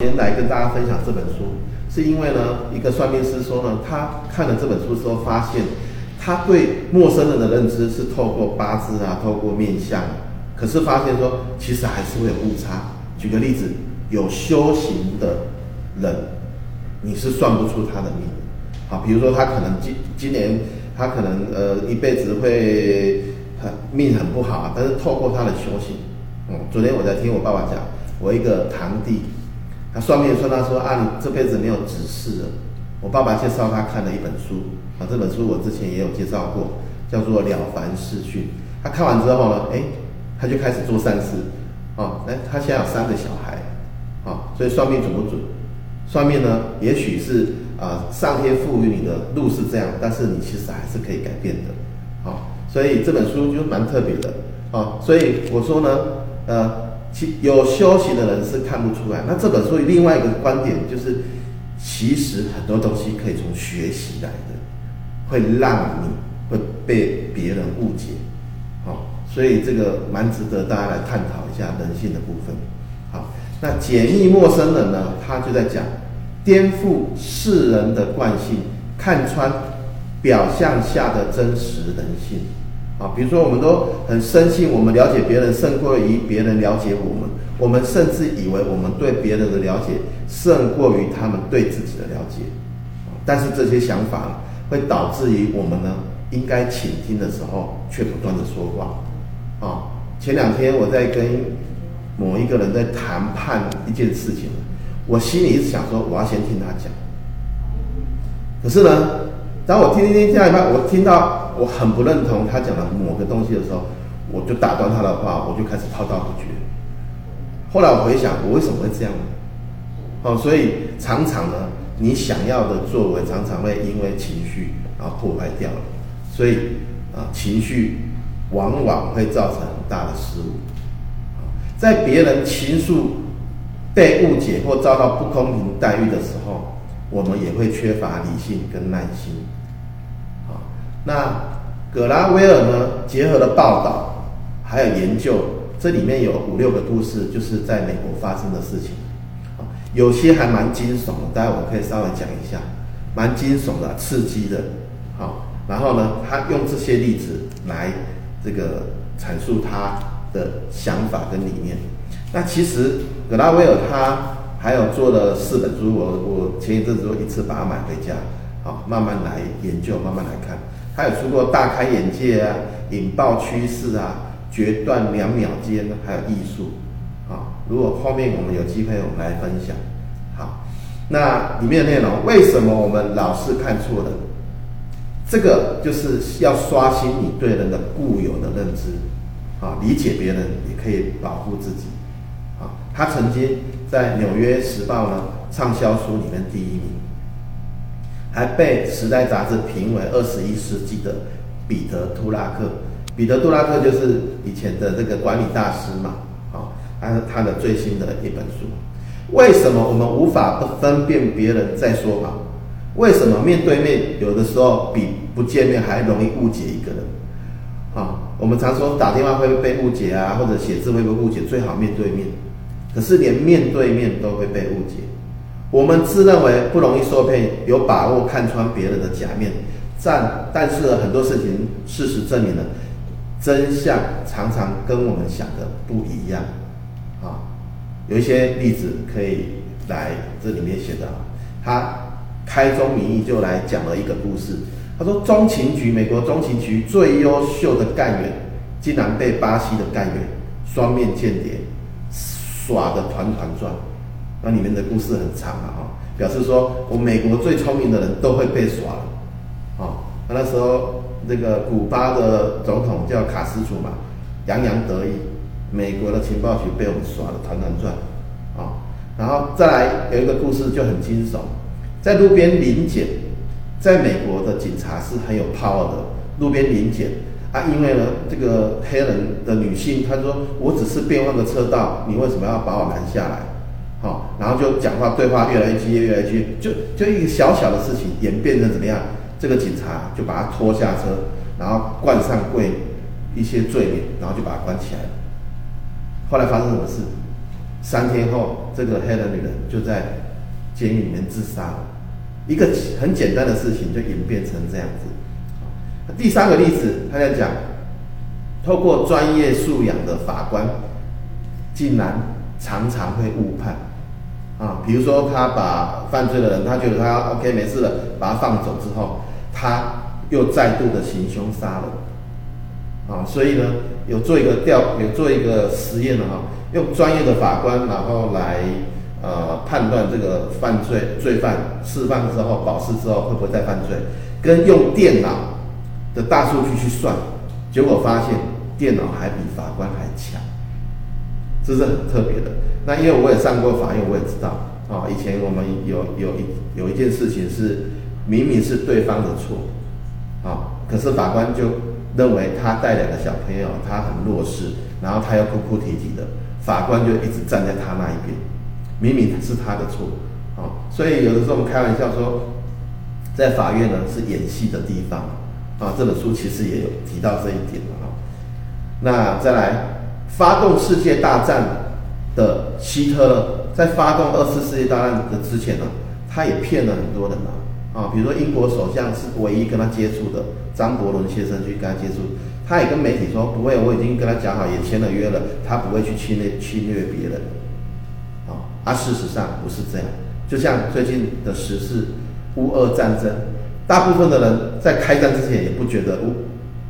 今天来跟大家分享这本书，是因为呢，一个算命师说呢，他看了这本书之后，发现他对陌生人的认知是透过八字啊，透过面相，可是发现说，其实还是会有误差。举个例子，有修行的人，你是算不出他的命。好，比如说他可能今今年他可能呃一辈子会很命很不好，但是透过他的修行，嗯，昨天我在听我爸爸讲，我一个堂弟。算命算他说啊，你这辈子没有执事了。我爸爸介绍他看了一本书啊，这本书我之前也有介绍过，叫做《了凡四训》。他看完之后呢，哎，他就开始做善事啊。哎，他现在有三个小孩啊，所以算命准不准？算命呢，也许是啊，上天赋予你的路是这样，但是你其实还是可以改变的啊。所以这本书就蛮特别的啊。所以我说呢，呃。有修行的人是看不出来。那这本书另外一个观点就是，其实很多东西可以从学习来的，会让你会被别人误解，好，所以这个蛮值得大家来探讨一下人性的部分。好，那解密陌生人呢，他就在讲颠覆世人的惯性，看穿表象下的真实人性。啊，比如说，我们都很深信，我们了解别人胜过于别人了解我们。我们甚至以为我们对别人的了解胜过于他们对自己的了解。但是这些想法会导致于我们呢，应该倾听的时候却不断的说话。啊，前两天我在跟某一个人在谈判一件事情，我心里一直想说，我要先听他讲。可是呢，当我听听听下一半，我听到。我很不认同他讲的某个东西的时候，我就打断他的话，我就开始滔滔不绝。后来我回想，我为什么会这样呢？哦，所以常常呢，你想要的作为，常常会因为情绪然后破坏掉了。所以啊，情绪往往会造成很大的失误。在别人情绪被误解或遭到不公平待遇的时候，我们也会缺乏理性跟耐心。那葛拉威尔呢？结合了报道，还有研究，这里面有五六个故事，就是在美国发生的事情，有些还蛮惊悚的，待会我可以稍微讲一下，蛮惊悚的、刺激的，好，然后呢，他用这些例子来这个阐述他的想法跟理念。那其实葛拉威尔他还有做了四本书，我我前一阵子一次把它买回家，好，慢慢来研究，慢慢来看。他有出过大开眼界啊，引爆趋势啊，决断两秒间，还有艺术，啊，如果后面我们有机会，我们来分享。好，那里面的内容，为什么我们老是看错人？这个就是要刷新你对人的固有的认知，啊，理解别人也可以保护自己，啊，他曾经在《纽约时报》呢畅销书里面第一名。还被《时代》杂志评为二十一世纪的彼得·杜拉克。彼得·杜拉克就是以前的这个管理大师嘛，啊，他是他的最新的一本书。为什么我们无法不分辨别人在说谎？为什么面对面有的时候比不见面还容易误解一个人？啊，我们常说打电话会被误解啊，或者写字会被误解，最好面对面。可是连面对面都会被误解。我们自认为不容易受骗，有把握看穿别人的假面，但但是很多事情，事实证明了真相常常跟我们想的不一样。啊，有一些例子可以来这里面写的，他开宗明义就来讲了一个故事。他说，中情局美国中情局最优秀的干员，竟然被巴西的干员双面间谍耍得团团转。那里面的故事很长啊，哈，表示说我美国最聪明的人都会被耍了，啊，那那时候那个古巴的总统叫卡斯楚嘛，洋洋得意，美国的情报局被我们耍得团团转，啊，然后再来有一个故事就很惊悚，在路边临检，在美国的警察是很有 power 的，路边临检啊，因为呢这个黑人的女性，她说我只是变换个车道，你为什么要把我拦下来？好，然后就讲话，对话越来越激烈，越来越激烈，就就一个小小的事情演变成怎么样？这个警察就把他拖下车，然后冠上贵一些罪名，然后就把他关起来了。后来发生什么事？三天后，这个黑人女人就在监狱里面自杀了。一个很简单的事情就演变成这样子。第三个例子，他在讲，透过专业素养的法官，竟然常常会误判。啊，比如说他把犯罪的人，他觉得他 OK 没事了，把他放走之后，他又再度的行凶杀人。啊，所以呢，有做一个调，有做一个实验了哈，用专业的法官，然后来呃判断这个犯罪罪犯释放之后保释之后会不会再犯罪，跟用电脑的大数据去算，结果发现电脑还比法官还强。这是很特别的。那因为我也上过法院，我也知道啊、以前我们有有一有一件事情是明明是对方的错，啊、可是法官就认为他带两个小朋友，他很弱势，然后他又哭哭啼啼的，法官就一直站在他那一边，明明是他的错，啊、所以有的时候我们开玩笑说，在法院呢是演戏的地方，啊、这本书其实也有提到这一点啊、那再来。发动世界大战的希特勒，在发动二次世界大战的之前呢，他也骗了很多人嘛，啊，比如说英国首相是唯一跟他接触的，张伯伦先生去跟他接触，他也跟媒体说不会，我已经跟他讲好，也签了约了，他不会去侵略侵略别人，啊，而事实上不是这样，就像最近的时事，乌俄战争，大部分的人在开战之前也不觉得乌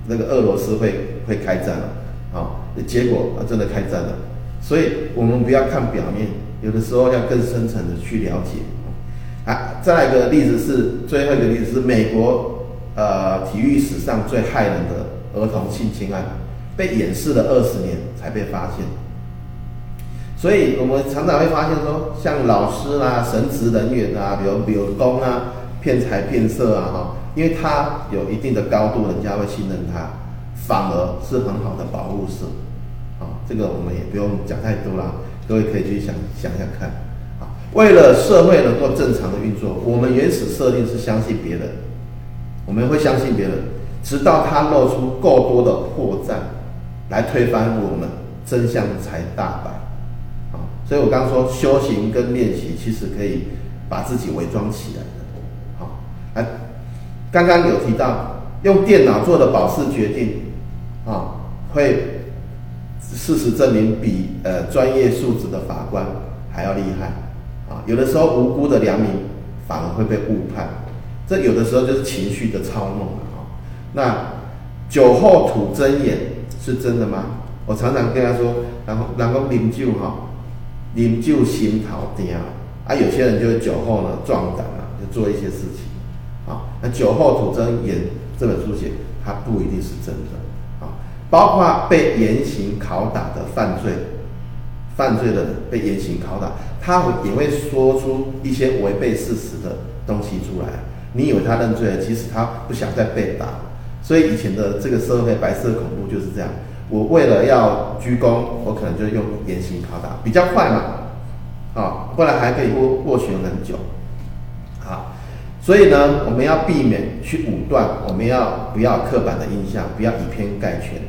那个俄罗斯会会开战了。啊，结果啊，真的开战了，所以我们不要看表面，有的时候要更深层的去了解。啊，再来一个例子是，最后一个例子是美国呃体育史上最骇人的儿童性侵案，被掩饰了二十年才被发现。所以我们常常会发现说，像老师啦、神职人员啊、比如比如工啊，骗财骗色啊，哈，因为他有一定的高度，人家会信任他。反而是很好的保护色，啊，这个我们也不用讲太多啦，各位可以去想想想看，啊，为了社会能够正常的运作，我们原始设定是相信别人，我们会相信别人，直到他露出够多的破绽，来推翻我们，真相才大白，啊，所以我刚刚说修行跟练习其实可以把自己伪装起来的，好，来，刚刚有提到用电脑做的保释决定。啊，会事实证明比呃专业素质的法官还要厉害啊！有的时候无辜的良民反而会被误判，这有的时候就是情绪的操弄了啊。那酒后吐真言是真的吗？我常常跟他说，然后然后饮酒哈，饮酒心头甜啊，有些人就酒后呢壮胆了，就做一些事情啊。那酒后吐真言这本书写，它不一定是真的。包括被严刑拷打的犯罪，犯罪的人被严刑拷打，他也会说出一些违背事实的东西出来。你以为他认罪了，其实他不想再被打。所以以前的这个社会白色恐怖就是这样。我为了要鞠躬，我可能就用严刑拷打，比较快嘛，啊，不然还可以过过悬很久。好，所以呢，我们要避免去武断，我们要不要刻板的印象，不要以偏概全。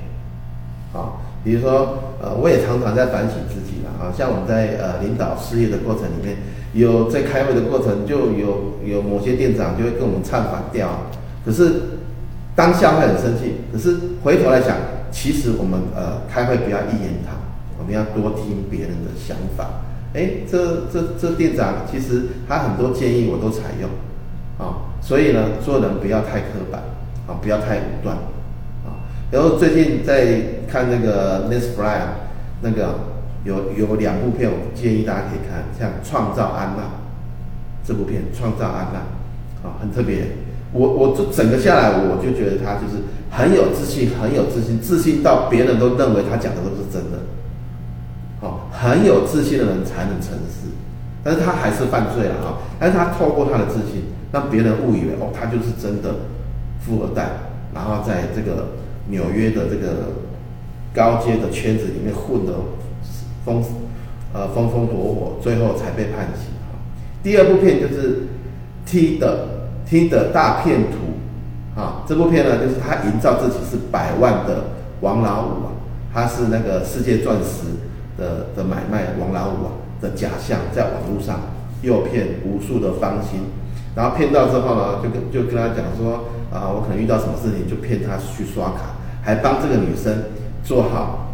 啊，比如说，呃，我也常常在反省自己了啊。像我们在呃领导事业的过程里面，有在开会的过程，就有有某些店长就会跟我们唱反调。可是当下会很生气，可是回头来想，其实我们呃开会不要一言堂，我们要多听别人的想法。哎，这这这店长其实他很多建议我都采用啊。所以呢，做人不要太刻板啊，不要太武断。然后最近在看那个 Netflix 那个有有两部片，我建议大家可以看，像《创造安娜》这部片，《创造安娜》啊，很特别。我我这整个下来，我就觉得他就是很有自信，很有自信，自信到别人都认为他讲的都是真的。好，很有自信的人才能成事，但是他还是犯罪了啊！但是他透过他的自信，让别人误以为哦，他就是真的富二代，然后在这个。纽约的这个高阶的圈子里面混得风呃风风火火，最后才被判刑。第二部片就是《T 的 T 的大骗徒》啊，这部片呢就是他营造自己是百万的王老五啊，他是那个世界钻石的的买卖王老五啊的假象，在网络上诱骗无数的芳心，然后骗到之后呢，就跟就跟他讲说啊，我可能遇到什么事情，就骗他去刷卡，还帮这个女生做好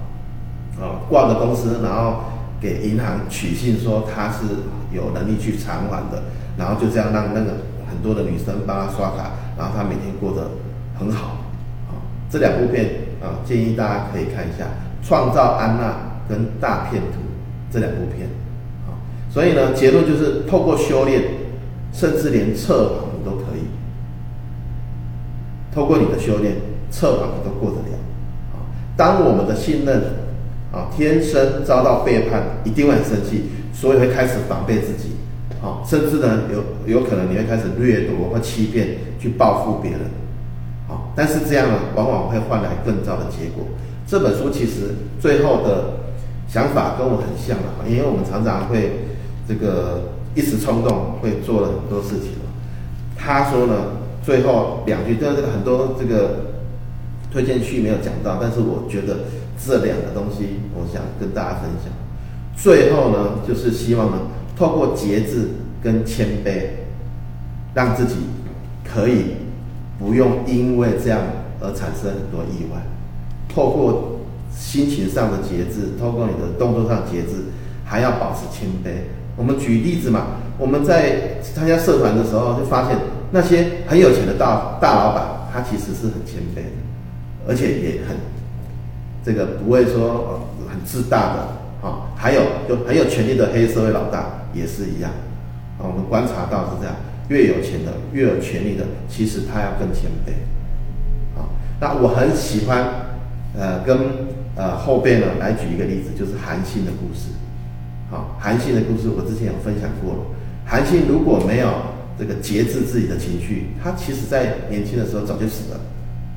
啊挂个公司，然后给银行取信说他是有能力去偿还的，然后就这样让那个很多的女生帮他刷卡，然后他每天过得很好。啊这两部片啊，建议大家可以看一下《创造安娜》跟《大骗徒》这两部片啊。所以呢，结论就是透过修炼，甚至连测谎都可以。透过你的修炼，测谎都过得了啊。当我们的信任啊，天生遭到背叛，一定会很生气，所以会开始防备自己啊，甚至呢，有有可能你会开始掠夺或欺骗，去报复别人。啊，但是这样呢，往往会换来更糟的结果。这本书其实最后的想法跟我很像啊，因为我们常常会这个一时冲动，会做了很多事情。他说呢，最后两句，这个很多这个推荐序没有讲到，但是我觉得这两个东西，我想跟大家分享。最后呢，就是希望呢，透过节制跟谦卑，让自己可以。不用因为这样而产生很多意外。透过心情上的节制，透过你的动作上节制，还要保持谦卑。我们举例子嘛，我们在参加社团的时候，就发现那些很有钱的大大老板，他其实是很谦卑的，而且也很这个不会说很自大的啊。还有就很有权力的黑社会老大也是一样啊。我们观察到是这样。越有钱的，越有权力的，其实他要更谦卑。啊，那我很喜欢，呃，跟呃后辈呢来举一个例子，就是韩信的故事。好，韩信的故事我之前有分享过了。韩信如果没有这个节制自己的情绪，他其实在年轻的时候早就死了，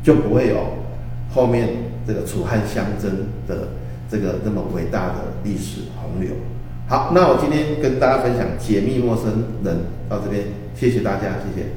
就不会有后面这个楚汉相争的这个这么伟大的历史洪流。好，那我今天跟大家分享解密陌生人到这边，谢谢大家，谢谢。